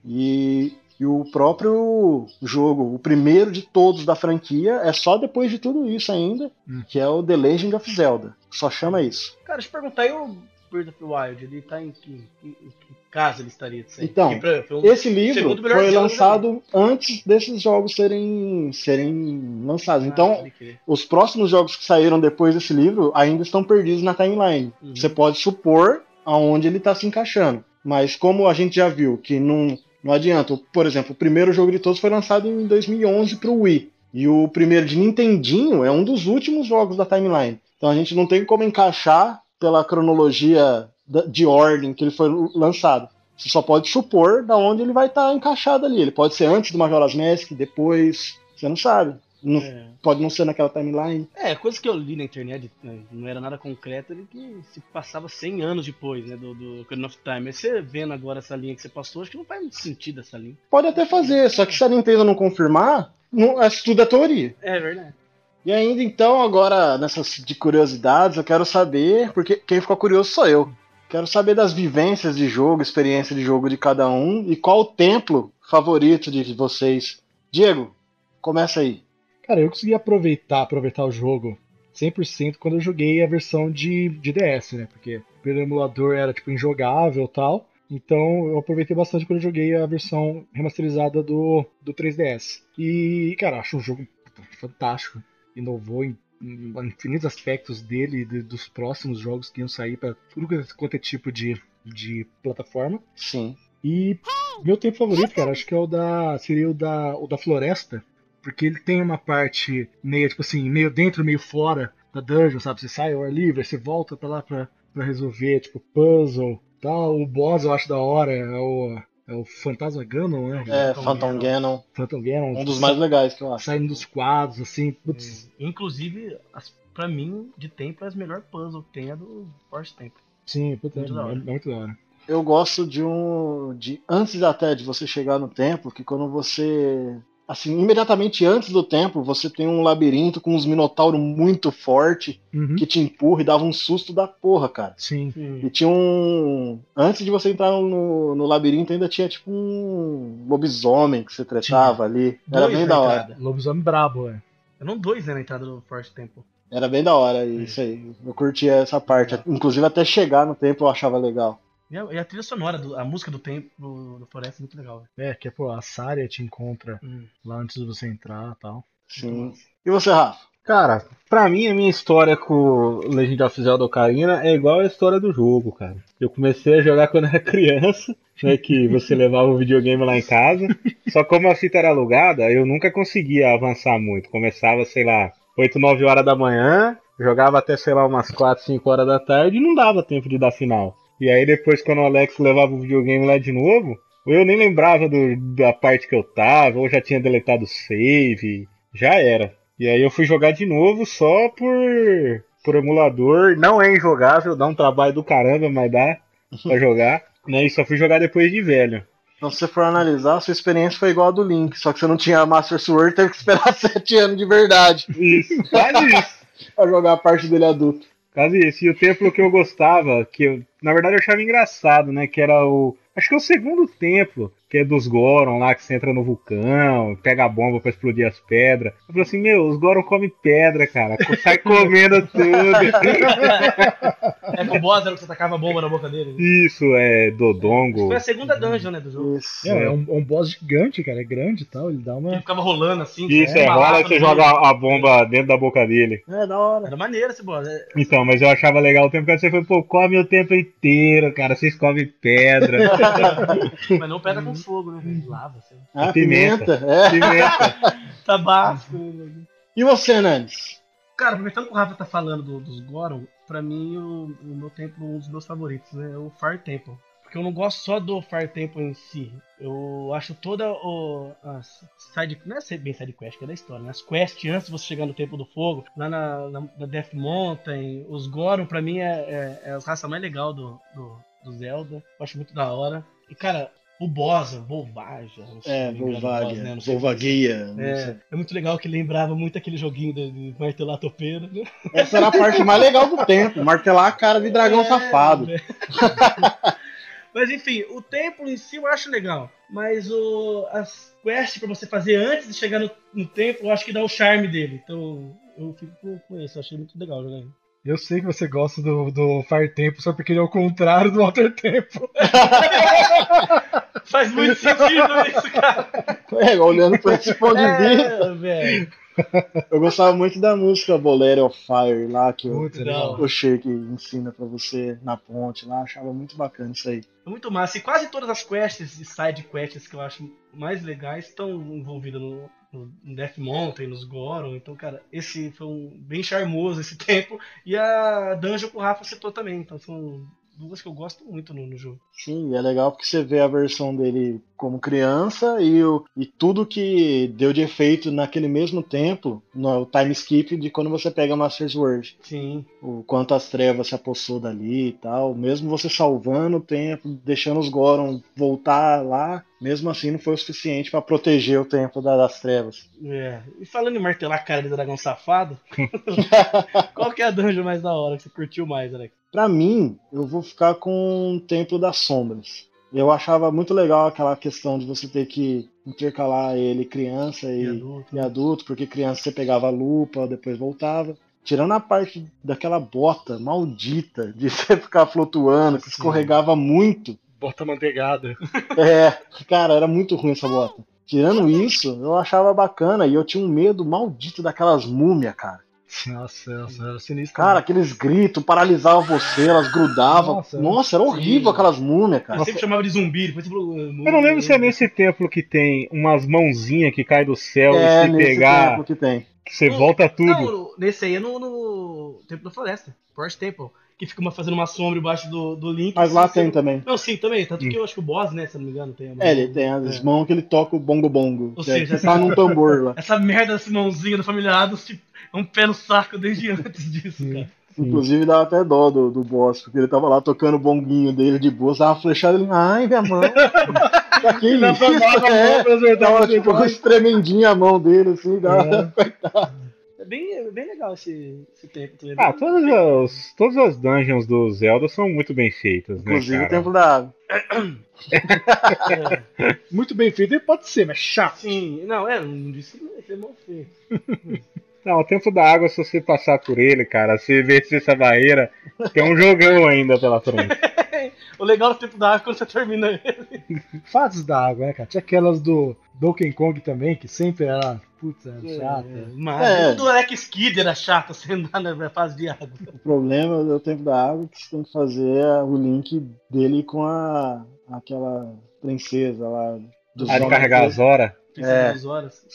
e, e o próprio jogo, o primeiro de todos da franquia, é só depois de tudo isso ainda, Hum. que é o The Legend of Zelda. Só chama isso. Cara, deixa eu perguntar, e o Breath of the Wild? Ele tá em que, em- em casa ele estaria disso aí? Então, pra- um- Esse livro foi lançado antes desses jogos serem, serem lançados. Ah, Então, os próximos jogos que saíram depois desse livro ainda estão perdidos na timeline. Uhum. Você pode supor aonde ele está se encaixando. Mas como a gente já viu que não, não adianta, por exemplo, o primeiro jogo de todos foi lançado em 2011 para o Wii. E o primeiro de Nintendinho é um dos últimos jogos da timeline. Então a gente não tem como encaixar pela cronologia de ordem que ele foi lançado. Você só pode supor da onde ele vai estar encaixado ali. Ele pode ser antes do Majora's Mask, depois, você não sabe. Não- É. Pode não ser naquela timeline. É, coisa que eu li na internet, né, não era nada concreto, ele que se passava 100 anos depois, né, do, do Ocarina of Time. Mas você vendo agora essa linha que você passou, acho que não faz muito sentido essa linha. Pode até fazer, só que se a Nintendo não confirmar, não, isso tudo é teoria. É verdade. E ainda então, agora, nessas de curiosidades, eu quero saber, porque quem ficou curioso sou eu. Quero saber das vivências de jogo, experiência de jogo de cada um e qual o templo favorito de vocês. Diego, começa aí. Cara, eu consegui aproveitar, aproveitar o jogo 100% quando eu joguei a versão de, de DS, né? Porque pelo emulador era tipo injogável tal. Então eu aproveitei bastante quando eu joguei a versão remasterizada do, do 3DS. E, cara, acho um jogo fantástico. Inovou em infinitos aspectos dele e de- dos próximos jogos que iam sair para tudo quanto é tipo de, de plataforma. Sim. E meu tempo favorito, cara, acho que é o da. seria o da, o da floresta. Porque ele tem uma parte meio, tipo assim, meio dentro, meio fora da dungeon, sabe? Você sai ao ar livre, você volta pra lá pra, pra resolver, tipo, puzzle tal. O boss eu acho da hora, é o. É o Fantasma Ganon, né? É, Phantom Ganon. Phantom Ganon. Um dos mais legais que eu acho. Saindo dos quadros, assim, putz. Inclusive, as, pra mim, de tempo, as melhor puzzle que tem é do Force Tempo. Sim, putz, é, Muito da hora. é muito da hora. Eu gosto de um. de Antes até de você chegar no templo, que quando você. Assim, imediatamente antes do templo, você tem um labirinto com uns minotauros muito forte Uhum. que te empurra e dava um susto da porra, cara. Sim. E tinha um. Antes de você entrar no, no labirinto, ainda tinha tipo um lobisomem que você tretava ali. Era Dois bem na da hora. entrada. Lobisomem brabo, é. Eram dois né, na entrada do Force Temple. Era bem da hora, isso aí. Eu curtia essa parte. Inclusive até chegar no templo eu achava legal. E a, e a trilha sonora, do- a música do tempo do, do Floresta é muito legal. É, que é, pô, a Saria te encontra Hum. lá antes de você entrar e tal. Sim. E você, Rafa? Cara, pra mim a minha história com Legend of Zelda Ocarina é igual a história do jogo, cara. Eu comecei a jogar quando era [LAUGHS] criança, né, que você levava o videogame lá em casa. Só como a fita era alugada, eu nunca conseguia avançar muito. Começava, sei lá, 8, 9 horas da manhã, jogava até, sei lá, umas 4, 5 horas da tarde e não dava tempo de dar final. E aí depois quando o Alex levava o videogame lá de novo, ou eu nem lembrava do- da parte que eu tava, ou já tinha deletado o save, já era. E aí eu fui jogar de novo só por, por emulador. Não é injogável, dá um trabalho do caramba, mas dá pra [LAUGHS] jogar. Né? E só fui jogar depois de velho. Então, se você for analisar, a sua experiência foi igual a do Link, só que você não tinha Master Sword teve que esperar [LAUGHS] 7 anos de verdade Isso, quase isso. [LAUGHS] pra jogar a parte dele adulto. Quase isso. E o templo que eu gostava, que eu, na verdade eu achava engraçado, né? Que era o. Acho que é o segundo templo, que é dos Goron lá, que você entra no vulcão, pega a bomba pra explodir as pedras. Eu falei assim, meu, os Goron comem pedra, cara. Sai [LAUGHS] comendo tudo. É com o boss era que você tacava a bomba na boca dele. Isso, é Dodongo. Foi a segunda dungeon, né, do jogo. Isso. É, é um, é um boss gigante, cara. É grande e tal. Ele dá Ele uma. ficava rolando assim. Isso, é, rola que você joga meio. a bomba dentro da boca dele. É, da hora. Era maneiro esse boss. É, Então, mas eu achava legal o tempo que você foi, pô, come o tempo inteiro, cara, vocês comem pedra. [LAUGHS] mas não pedra com fogo, né? velho? Lava, assim. Ah, Pimenta. pimenta. É. Pimenta. [LAUGHS] Tabasco. E você, Nantes? Cara, aproveitando que o Rafa tá falando do- dos Goron, pra mim o, o meu templo, um dos meus favoritos, né? É o Fire Temple. Porque eu não gosto só do Fire Temple em si. Eu acho toda o. As side, não é bem side quest, que é da história, né? As quests antes de você chegar no Templo do Fogo, lá na, na, na Death Mountain, os Goron, pra mim, é, é, é a raça mais legal do, do, do Zelda. Eu acho muito da hora. E, cara, o boss, o Volvagia. não sei É, Volvagia. né? Sei. é, é muito legal que lembrava muito aquele joguinho de, de martelar topeira, né? Essa era a parte mais legal do tempo, martelar a cara de dragão [LAUGHS] É, safado. velho. [LAUGHS] Mas enfim, o templo em si eu acho legal. Mas o, as quests pra você fazer antes de chegar no, no templo, eu acho que dá o charme dele. Então eu fico com, isso, eu achei muito legal jogar. ele. Eu sei que você gosta do, do Fire Tempo só porque ele é o contrário do Water Tempo. [LAUGHS] Faz muito sentido isso, cara. É, olhando por esse ponto de vista. É, velho. Eu gostava muito da música Bolero of Fire lá, que o, Putz, é Não. legal. o Shake ensina pra você na ponte lá. Achava muito bacana isso aí. É muito massa. E quase todas as quests e side quests que eu acho mais legais estão envolvidas no, no Death Mountain, nos Goron. Então, cara, esse foi um bem charmoso esse [LAUGHS] tempo. E a dungeon que o Rafa citou também. Então são duas que eu gosto muito no, no jogo. Sim, é legal porque você vê a versão dele como criança e, o, e tudo que deu de efeito naquele mesmo tempo, no time skip de quando você pega Master Sword. Sim. O quanto as trevas se apossou dali e tal. Mesmo você salvando o tempo, deixando os Goron voltar lá, mesmo assim não foi o suficiente pra proteger o tempo da- das trevas. É. E falando em martelar a cara de dragão safado, [LAUGHS] [LAUGHS] qual que é a dungeon mais da hora que você curtiu mais, Alex? Pra mim, eu vou ficar com o Templo das Sombras. Eu achava muito legal aquela questão de você ter que intercalar ele criança e, E adulto. e adulto, porque criança você pegava a lupa, depois voltava. Tirando a parte daquela bota maldita de [LAUGHS] você ficar flutuando, que escorregava muito. Bota manteigada. [LAUGHS] É, cara, era muito ruim essa bota. Tirando isso, eu achava bacana e eu tinha um medo maldito daquelas múmias, cara. Nossa, nossa, era sinistro. Cara, aqueles gritos paralisavam você, elas grudavam. Nossa, Nossa, era horrível sim. aquelas múmias, cara. Eu sempre chamava de zumbi, depois você falou. uh, Eu não lembro se é nesse templo que tem umas mãozinhas que caem do céu É, e se nesse pegar, tempo que tem. que você Não, volta tudo. Não, nesse aí é no, no Templo da Floresta, Forest Temple, que fica uma, fazendo uma sombra embaixo do, do Link. Mas lá Você- tem também. Não, sim, também. Tanto Hum. que eu acho que o boss, né, se eu não me engano, tem uma... É, ele tem as É. mãos que ele toca o bongo bongo. Ou que é- seja, que tá num tambor lá. [LAUGHS] Essa merda dessa mãozinha da família Adams, é um pé no saco desde [LAUGHS] antes disso, cara. Inclusive dava até dó do, do boss, porque ele tava lá tocando o bonguinho dele de boa, tava flechado ele. Ai, minha mão! [LAUGHS] pra que Ele isso? afamava a mão É, tava tipo tremendinho a mão dele, assim, dava. É bem, é bem legal esse, esse tempo. também. Ah, todas as, todas as dungeons do Zelda são muito bem feitas, né, Inclusive o cara? Templo da Água. É, Muito bem feito, ele pode ser, mas chato. sim, não, é, não disse que é mal feito. Não, o Templo da Água, se você passar por ele, cara, se vencer essa barreira, tem um jogão ainda pela frente. [LAUGHS] O legal do tempo da água é quando você termina ele. Fases da água, né, cara? Tinha aquelas do Donkey Kong também, que sempre era, putz, era chata. Mas É. o do Alex Kidd era chato [LAUGHS] você andar na fase de água. O problema do Tempo da Água é que você tem que fazer o link dele com a aquela princesa lá. Dos A de jogos carregar as horas. É.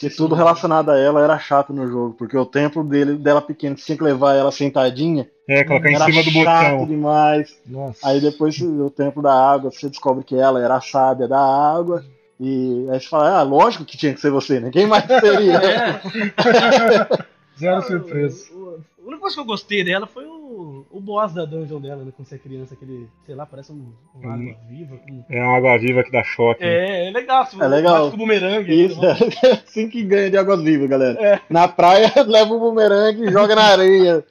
Que tudo relacionado a ela era chato no jogo, porque o tempo dele, dela pequeno, você tinha que levar ela sentadinha, É, colocar em cima do chato botão. demais. Nossa. Aí depois o tempo da água, você descobre que ela era a sábia da água. E aí você fala, ah, lógico que tinha que ser você, né? Quem mais seria? [LAUGHS] É. [LAUGHS] Zero surpresa. O, o, a única coisa que eu gostei dela foi o, o boss da dungeon dela, né? Quando você é criança, aquele, sei lá, parece um, um água viva. com- É uma água viva que dá choque. né? É, é legal. Você É legal. com o bumerangue. Isso, é [LAUGHS] assim que ganha de águas vivas, galera. É. Na praia, leva o bumerangue e joga na areia.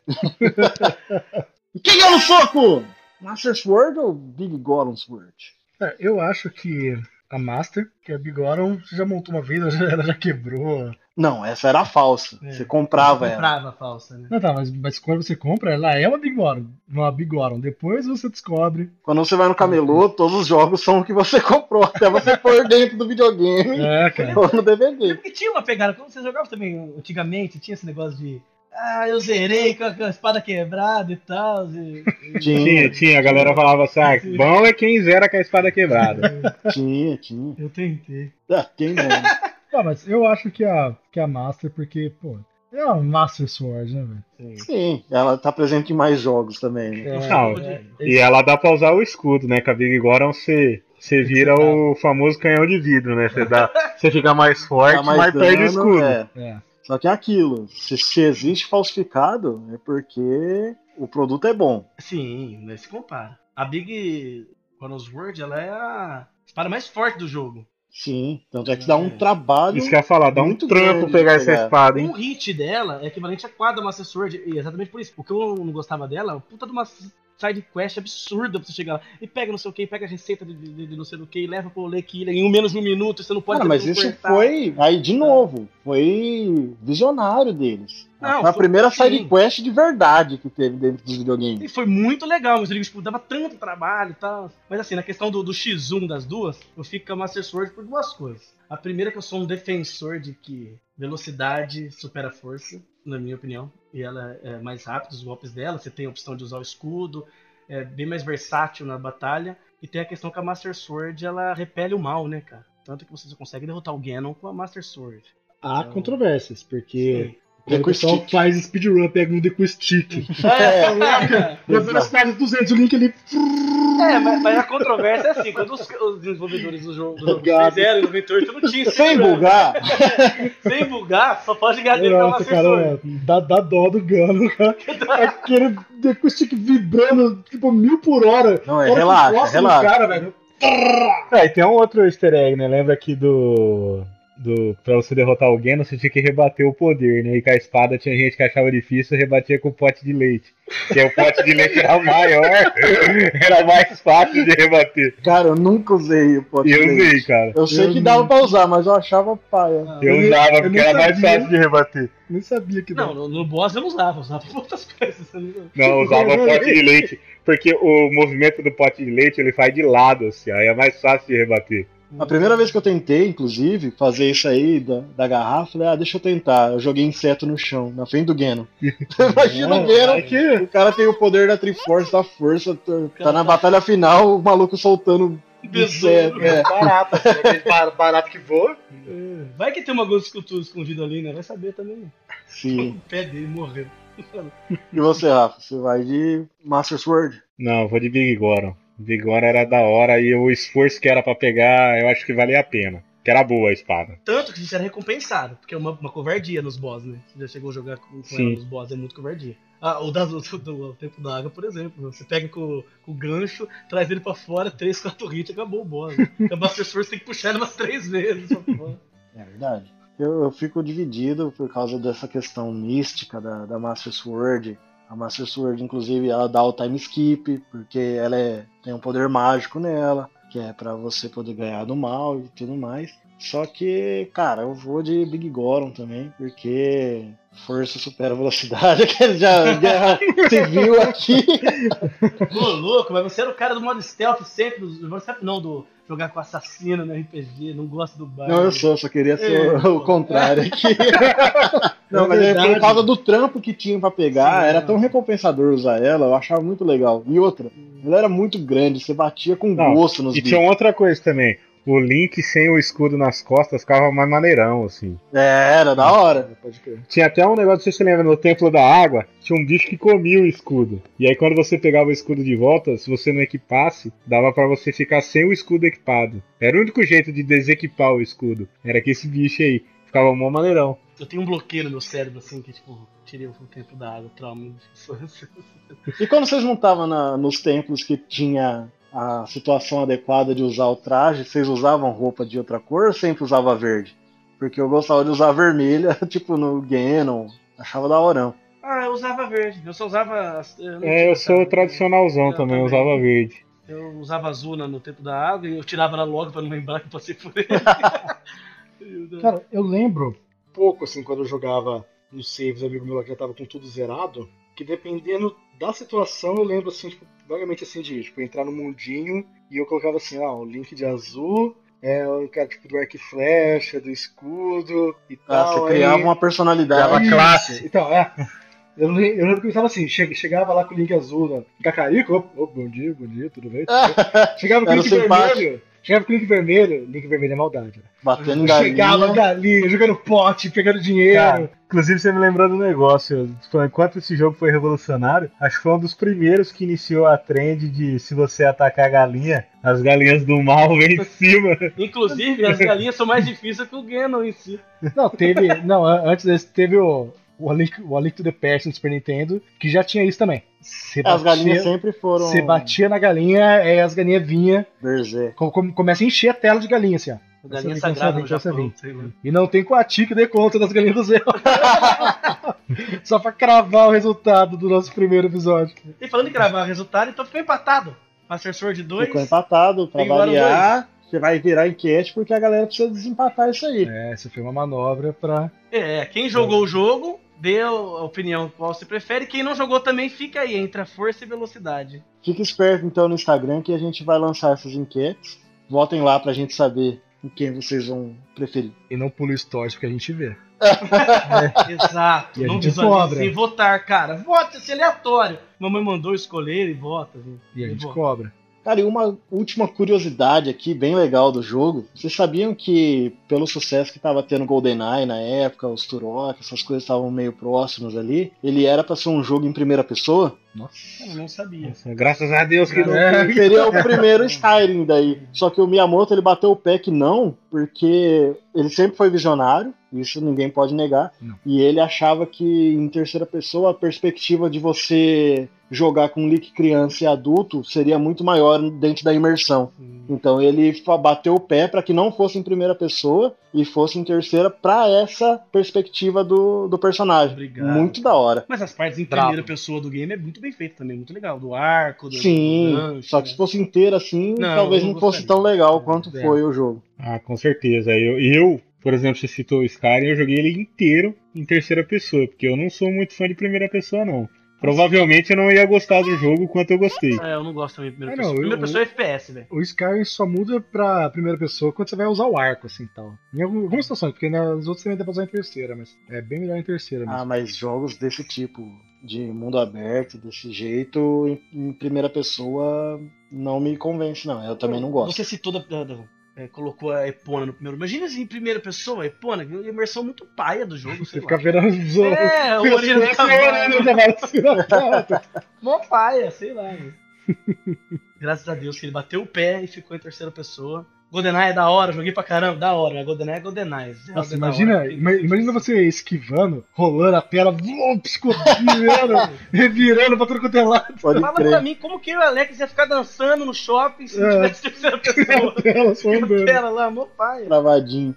Quem é no soco? Master Sword ou Big Goron Sword? É, eu acho que a Master, que a Bigoron, você já montou uma vez, [LAUGHS] ela já, ela já quebrou. Não, essa era a falsa. É. Você comprava ela. Comprava a falsa, né? Não, tá, mas, mas quando você compra, ela é uma Bigoron, uma Bigoron. Depois você descobre. Quando você vai no camelô, todos os jogos são o que você [LAUGHS] comprou, até você pôr dentro do videogame É, cara. [LAUGHS] ou no DVD. Porque tinha uma pegada, quando você jogava também antigamente, tinha esse negócio de. Ah, eu zerei com a, com a espada quebrada e tal. E, e- Tinha, tinha. A galera falava assim, ah, bom é quem zera com a espada quebrada. [LAUGHS] Tinha, tinha. Eu tentei. Ah, quem não? [LAUGHS] Ah, mas eu acho que a, que a Master, porque, pô, é uma Master Sword, né, velho? Sim, ela tá presente em mais jogos também. Né? É, Não, é, E ela dá pra usar o escudo, né? Com a Big Goron você, você vira o famoso canhão de vidro, né? Você, dá, você fica mais forte, Dá mas perde o dano, escudo. é. é. Só que é aquilo, se, se existe falsificado, é porque o produto é bom. Sim, mas se compara. A Big Sword, ela é a espada mais forte do jogo. Sim, tanto é que dá um trabalho. Isso que eu ia falar, dá um Muito trampo pegar essa espada, Um hein? hit dela é equivalente a quadra Master Sword, e exatamente por isso. O que eu não gostava dela, é puta de uma side quest absurda pra você chegar lá. E pega não sei o que, pega a receita de, de, de não sei o que, e leva pro Lake Ilha em um menos de um minuto, você não pode Cara, mas isso foi. Aí, de novo, foi visionário deles. Não, foi a primeira sim. side quest de verdade que teve dentro dos E videogames. foi muito legal, mas digo, tipo, dava tanto trabalho e tal. Mas assim, na questão do, do X1 das duas, eu fico com a Master Sword por duas coisas. A primeira é que eu sou um defensor de que velocidade supera força, na minha opinião. E ela é mais rápida, os golpes dela, você tem a opção de usar o escudo, é bem mais versátil na batalha. E tem a questão que a Master Sword, ela repele o mal, né, cara? Tanto que você só consegue derrotar o Ganon com a Master Sword. Há Então- controvérsias, porque Aí o pessoal Stick. faz speedrun, pega um Deku Stick. É, Na velocidade de 200, o Link ele. é mas, mas a controvérsia é assim, quando os, os desenvolvedores do jogo, do jogo Obrigado. fizeram em 98, não tinha Sem bugar, [LAUGHS] Sem bugar, só pode ganhar dele pela Nossa, Master cara, é, dá, dá dó do Gano, cara. [LAUGHS] Aquele Deku Stick vibrando, tipo, mil por hora. Não, é, relaxa, relaxa. Cara, velho. Ah, e tem um outro easter egg, né? Lembra aqui do. Do pra você derrotar alguém, você tinha que rebater o poder, né? E com a espada tinha gente que achava difícil, rebatia com o pote de leite. Porque o pote de leite era maior, [LAUGHS] era mais fácil de rebater. cara, eu nunca usei o pote eu de leite. usei, cara. Eu sei Eu que não- dava pra usar, mas eu achava paia. Eu Eu usava eu porque era mais sabia. fácil de rebater. Nem sabia que Não, dava. no, no boss eu não usava, eu usava [LAUGHS] outras coisas. eu não- Não, eu usava o pote de leite. Porque o movimento do pote de leite ele faz de lado, assim, aí é mais fácil de rebater. A primeira vez que eu tentei, inclusive, fazer isso aí da, da garrafa, falei, ah, deixa eu tentar. Eu joguei inseto no chão, na frente do Geno. [LAUGHS] Imagina o Geno, que o cara tem o poder da Triforce, da força, tá, tá na batalha final, o maluco soltando inseto. É. Barata, aquele bar- barato que voa. Vai que tem uma Ghost Cultura escondida ali, né? Vai saber também. Sim. [LAUGHS] O pé dele morreu. E você, Rafa? Você vai de Master Sword? Não, eu vou de Big Goron. Big Goron era da hora e o esforço que era pra pegar, eu acho que valia a pena. Que era boa a espada. Tanto que isso era recompensado, porque é uma, uma covardia nos boss, né? Você já chegou a jogar com, com ela nos boss, é muito covardia. Ah, o da, do, do, do Tempo da Água, por exemplo. Você pega com, com o gancho, traz ele pra fora, 3, 4 hits, acabou o boss. Né? A Master Sword tem que puxar ele umas 3 vezes. É verdade. Eu, eu fico dividido por causa dessa questão mística da, da Master Sword. A Master Sword, inclusive, ela dá o time skip, porque ela é- tem um poder mágico nela, que é pra você poder ganhar do mal e tudo mais. Só que, cara, eu vou de Big Goron também, porque força supera velocidade, [LAUGHS] que já guerra [LAUGHS] civil aqui. Ô, louco, mas você era o cara do modo stealth sempre, do, do modo stealth não, do jogar com assassino no RPG, não gosta do bar. Não, eu sou, só queria ser É, o, o contrário aqui. [LAUGHS] Não, mas é por causa do trampo que tinha pra pegar, Sim, era não. tão recompensador usar ela, eu achava muito legal. E outra, ela era muito grande, você batia com Não, gosto nos E bichos. tinha outra coisa também. O Link sem o escudo nas costas ficava mais maneirão, assim. É, era da hora. Pode crer. Tinha até um negócio, não sei se você lembra, no Templo da Água, tinha um bicho que comia o escudo. E aí quando você pegava o escudo de volta, se você não equipasse, dava pra você ficar sem o escudo equipado. Era o único jeito de desequipar o escudo. Era que esse bicho aí ficava mó maneirão. Eu tenho um bloqueio no meu cérebro, assim, que tipo, tirei o tempo da água, trauma de infância. E quando vocês não estavam na- nos templos que tinha a situação adequada de usar o traje, vocês usavam roupa de outra cor ou sempre usava verde? Porque eu gostava de usar vermelha, [LAUGHS] tipo no Ganon, achava da horão. Ah, eu usava verde. Eu só usava. Eu não É, eu sou sabe? tradicionalzão Eu também, eu também. usava verde. Eu usava azul na- no tempo da água e eu tirava ela logo pra não lembrar que eu passei por ele. [LAUGHS] Cara, eu lembro pouco, assim, quando eu jogava no saves, amigo meu lá que já tava com tudo zerado, que dependendo da situação, eu lembro, assim, tipo, vagamente assim, de, tipo, entrar no mundinho e eu colocava assim, ah, o link de azul, é o cara, tipo, do arco e flecha, do escudo e Ah, tal. você criava aí- uma personalidade. Criava classe. Então, é. Eu, eu lembro que eu estava assim, che- chegava lá com o link azul na Cacarico, ô, ô, bom dia, bom dia, tudo bem? [LAUGHS] Chegava com o link vermelho, chegava com o link vermelho, link vermelho é maldade. Né? Batendo em Chegava galinha. galinha, jogando pote, pegando dinheiro. Cara, inclusive você me lembrou do negócio. Enquanto esse jogo foi revolucionário, acho que foi um dos primeiros que iniciou a trend de se você atacar a galinha, as galinhas do mal vêm em cima. Inclusive, as galinhas são mais difíceis que o Ganon em si. Não, teve. não, an- antes desse teve o. O A Link, o A Link to the Past no Super Nintendo, que já tinha isso também. Você As galinhas batia, sempre foram você batia na galinha, aí as galinhas vinham, berserk. co- com- começa a encher a tela de galinha, assim, ó. A galinha a sagrada no a Japão. a lá. E não tem Coati que dê conta das galinhas do Zé. [LAUGHS] Só pra cravar o resultado do nosso primeiro episódio. E falando em gravar o resultado, então ficou empatado. Master Sword 2. Ficou empatado pra variar. Você vai virar enquete porque a galera precisa desempatar isso aí. É, essa foi uma manobra pra. É, quem jogou o jogo, dê a opinião qual você prefere. Quem não jogou também fica aí, entre a força e velocidade. Fique esperto então no Instagram que a gente vai lançar essas enquetes. Votem lá pra gente saber em quem vocês vão preferir. E não pula stories porque a gente vê. [LAUGHS] Exato. E a não gente visualize cobra. sem votar, cara. Vote, esse é aleatório. Mamãe mandou escolher e vota. gente. E a gente vota. cobra. Cara, e uma última curiosidade aqui, bem legal do jogo. Vocês sabiam que, pelo sucesso que tava tendo GoldenEye na época, os Turok, essas coisas estavam meio próximos ali, ele era pra ser um jogo em primeira pessoa? Eu não sabia. Graças a Deus que não. É. [LAUGHS] Seria o primeiro Skyrim daí. Só que o Miyamoto ele bateu o pé que não, porque ele sempre foi visionário, isso ninguém pode negar. Não. E ele achava que em terceira pessoa a perspectiva de você jogar com Link criança e adulto seria muito maior dentro da imersão. Então ele bateu o pé para que não fosse em primeira pessoa e fosse em terceira para essa perspectiva do, do personagem. Obrigado. Muito da hora. Mas as partes em Bravo. primeira pessoa do game é muito bem feito também, muito legal. Do arco, do, Sim, do gancho, só que né? se fosse inteira assim, Não, talvez não não fosse tão legal quanto É. foi o jogo. Ah, com certeza. Eu, eu, por exemplo, você citou o Skyrim, eu joguei ele inteiro em terceira pessoa, porque eu não sou muito fã de primeira pessoa, não. Provavelmente eu não ia gostar do jogo quanto eu gostei. É, eu não gosto também de primeira É, pessoa. não, primeira eu- pessoa é FPS, velho. O Skyrim só muda pra primeira pessoa quando você vai usar o arco, assim, tal. Em algum- algumas situações, porque nas outras também dá pra usar em terceira, mas é bem melhor em terceira mesmo. Ah, mas jogos desse tipo, de mundo aberto, desse jeito, em, em primeira pessoa, não me convence, não. Eu também não gosto. Você citou da- da- é, colocou a Epona no primeiro. Imagina assim, em primeira pessoa, a Epona, a imersão muito paia do jogo, Você sei fica lá. vendo os outros. É, o Orelha do Cavalo. Cavalo. Mó paia, sei lá. Graças a Deus que ele bateu o pé e ficou em terceira pessoa. GoldenEye é da hora, joguei pra caramba, da hora. Mas GoldenEye é GoldenEye. Nossa, é da imagina, ima- imagina você esquivando, rolando a tela, piscotando, [LAUGHS] revirando pra tudo quanto é lado. Pode Fala pra crer. mim como que o Alex ia ficar dançando no shopping se É. tivesse [LAUGHS] [LAUGHS] terceira pessoa. A tela só andando. Pera lá, meu pai. Travadinho.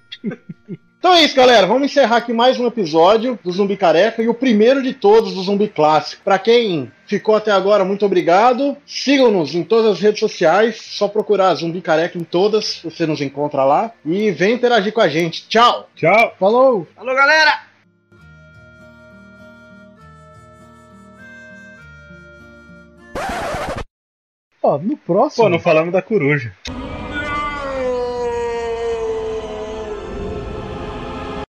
Então é isso, galera. Vamos encerrar aqui mais um episódio do Zumbi Careca e o primeiro de todos do Zumbi Clássico. Pra quem ficou até agora, muito obrigado. Sigam-nos em todas as redes sociais. Só procurar Zumbi Careca em todas, você nos encontra lá. E vem interagir com a gente. Tchau! Tchau! Falou! Alô, galera! Ó, no próximo. Pô, não falamos da coruja.